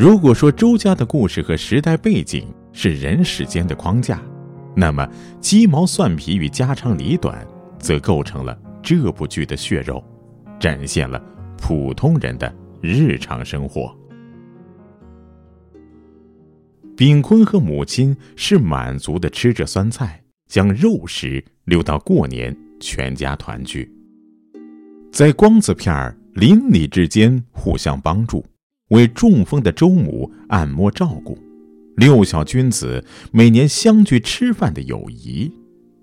如果说周家的故事和时代背景是人世间的框架，那么鸡毛蒜皮与家长里短，则构成了这部剧的血肉，展现了普通人的日常生活。炳坤和母亲是满足的吃着酸菜，将肉食留到过年，全家团聚。在光字片儿邻里之间互相帮助，为中风的周母按摩照顾，六小君子每年相聚吃饭的友谊，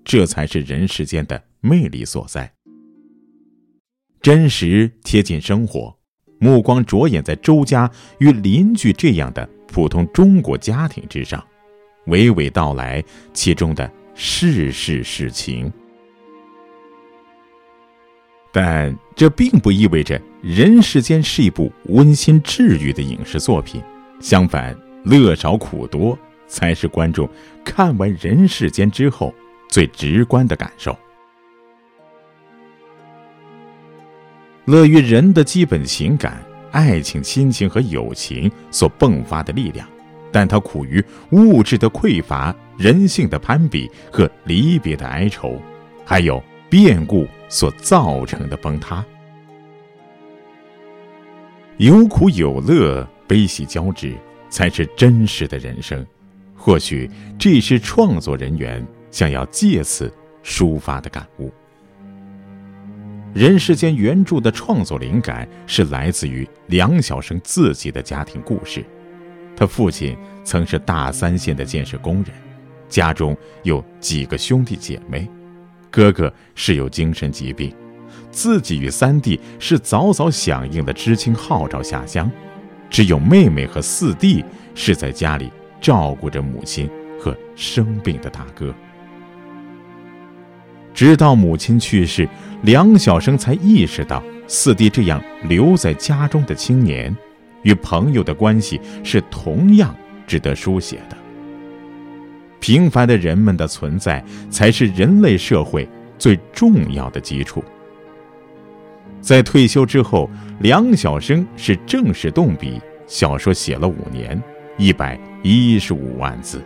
这才是人世间的魅力所在。真实贴近生活，目光着眼在周家与邻居这样的普通中国家庭之上，娓娓道来其中的世事事情。但这并不意味着《人世间》是一部温馨治愈的影视作品，相反，乐少苦多才是观众看完《人世间》之后最直观的感受。乐于人的基本情感、爱情、亲情和友情所迸发的力量，但它苦于物质的匮乏、人性的攀比和离别的哀愁，还有变故。所造成的崩塌，有苦有乐，悲喜交织，才是真实的人生。或许这是创作人员想要借此抒发的感悟。人世间原著的创作灵感是来自于梁晓声自己的家庭故事。他父亲曾是大三线的建设工人，家中有几个兄弟姐妹。哥哥是有精神疾病，自己与三弟是早早响应了知青号召下乡，只有妹妹和四弟是在家里照顾着母亲和生病的大哥。直到母亲去世，梁晓声才意识到，四弟这样留在家中的青年，与朋友的关系是同样值得书写的。平凡的人们的存在，才是人类社会最重要的基础。在退休之后，梁晓声是正式动笔，小说写了五年，一百一十五万字，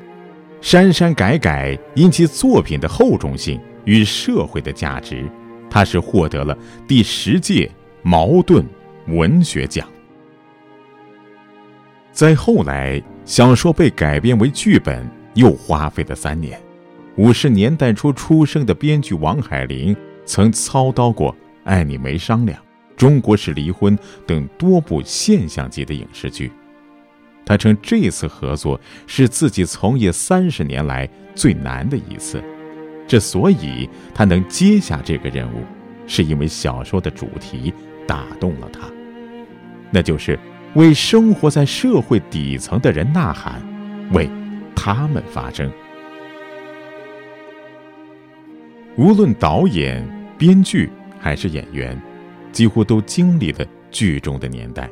删删改改，因其作品的厚重性与社会的价值，他是获得了第十届茅盾文学奖。再后来，小说被改编为剧本。又花费了三年。五十年代初出生的编剧王海玲曾操刀过《爱你没商量》《中国式离婚》等多部现象级的影视剧。他称这次合作是自己从业三十年来最难的一次。之所以他能接下这个任务，是因为小说的主题打动了他，那就是为生活在社会底层的人呐喊，为。他们发生。无论导演、编剧还是演员，几乎都经历了剧中的年代，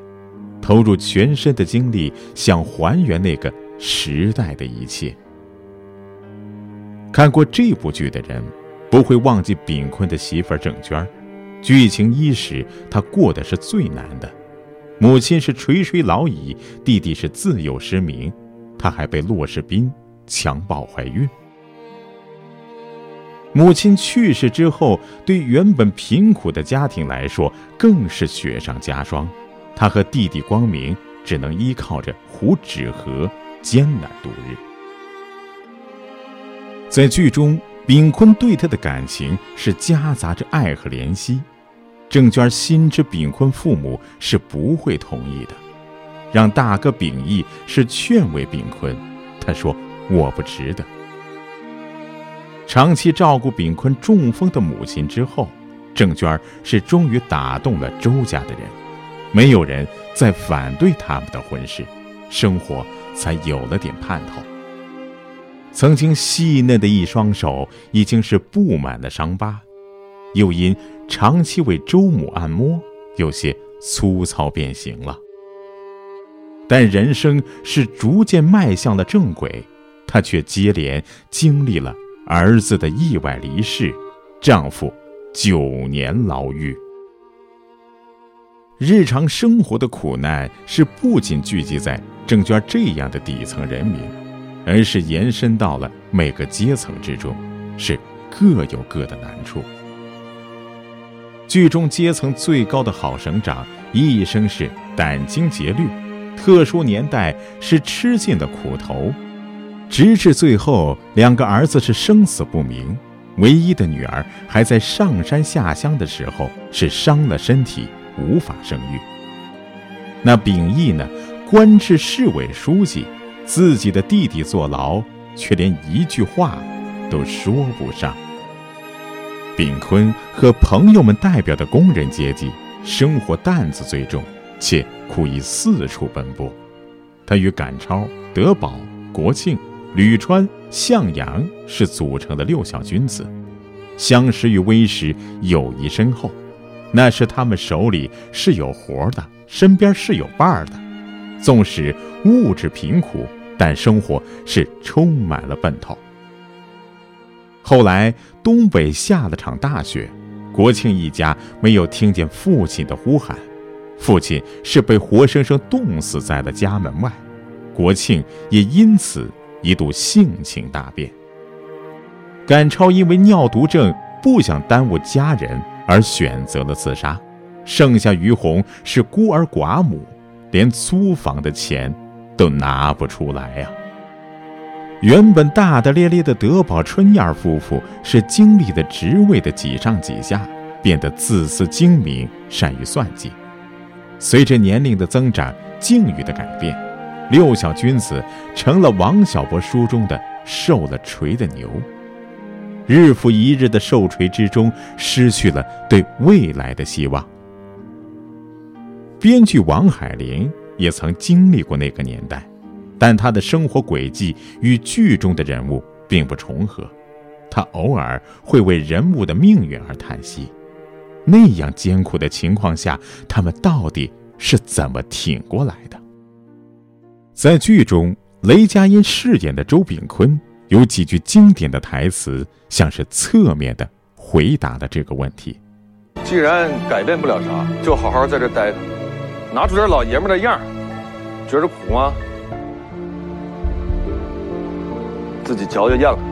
投入全身的精力，想还原那个时代的一切。看过这部剧的人，不会忘记炳坤的媳妇郑娟。剧情伊始，她过的是最难的，母亲是垂垂老矣，弟弟是自幼失明。她还被骆世斌强暴怀孕。母亲去世之后，对原本贫苦的家庭来说，更是雪上加霜。她和弟弟光明只能依靠着糊纸盒艰难度日。在剧中，炳坤对她的感情是夹杂着爱和怜惜。郑娟心知炳坤父母是不会同意的。让大哥秉义是劝慰炳坤，他说：“我不值得。”长期照顾炳坤中风的母亲之后，郑娟是终于打动了周家的人，没有人再反对他们的婚事，生活才有了点盼头。曾经细嫩的一双手已经是布满了伤疤，又因长期为周母按摩，有些粗糙变形了。但人生是逐渐迈向了正轨，她却接连经历了儿子的意外离世，丈夫九年牢狱。日常生活的苦难是不仅聚集在郑娟这样的底层人民，而是延伸到了每个阶层之中，是各有各的难处。剧中阶层最高的郝省长一生是殚精竭虑，特殊年代是吃尽了苦头，直至最后两个儿子是生死不明，唯一的女儿还在上山下乡的时候是伤了身体无法生育。那秉义呢？官至市委书记，自己的弟弟坐牢，却连一句话都说不上。炳坤和朋友们代表的工人阶级，生活担子最重，且苦于四处奔波。他与赶超、德宝、国庆、吕川、向阳是组成的六小君子，相识于微时，友谊深厚。那时他们手里是有活的，身边是有伴儿的。纵使物质贫苦，但生活是充满了奔头。后来东北下了场大雪，国庆一家没有听见父亲的呼喊，父亲是被活生生冻死在了家门外。国庆也因此一度性情大变。赶超因为尿毒症不想耽误家人，而选择了自杀。剩下于红是孤儿寡母。连租房的钱都拿不出来呀！原本大大咧咧的德宝春燕夫妇，是经历了职位的几上几下，变得自私精明，善于算计。随着年龄的增长，境遇的改变，六小君子成了王小波书中的受了锤的牛，日复一日的受锤之中，失去了对未来的希望。编剧王海林也曾经历过那个年代，但他的生活轨迹与剧中的人物并不重合。他偶尔会为人物的命运而叹息。那样艰苦的情况下，他们到底是怎么挺过来的？在剧中，雷佳音饰演的周炳坤有几句经典的台词，像是侧面的回答了这个问题：既然改变不了啥，就好好在这待着。拿出点老爷们的样觉着苦吗？自己嚼就咽了。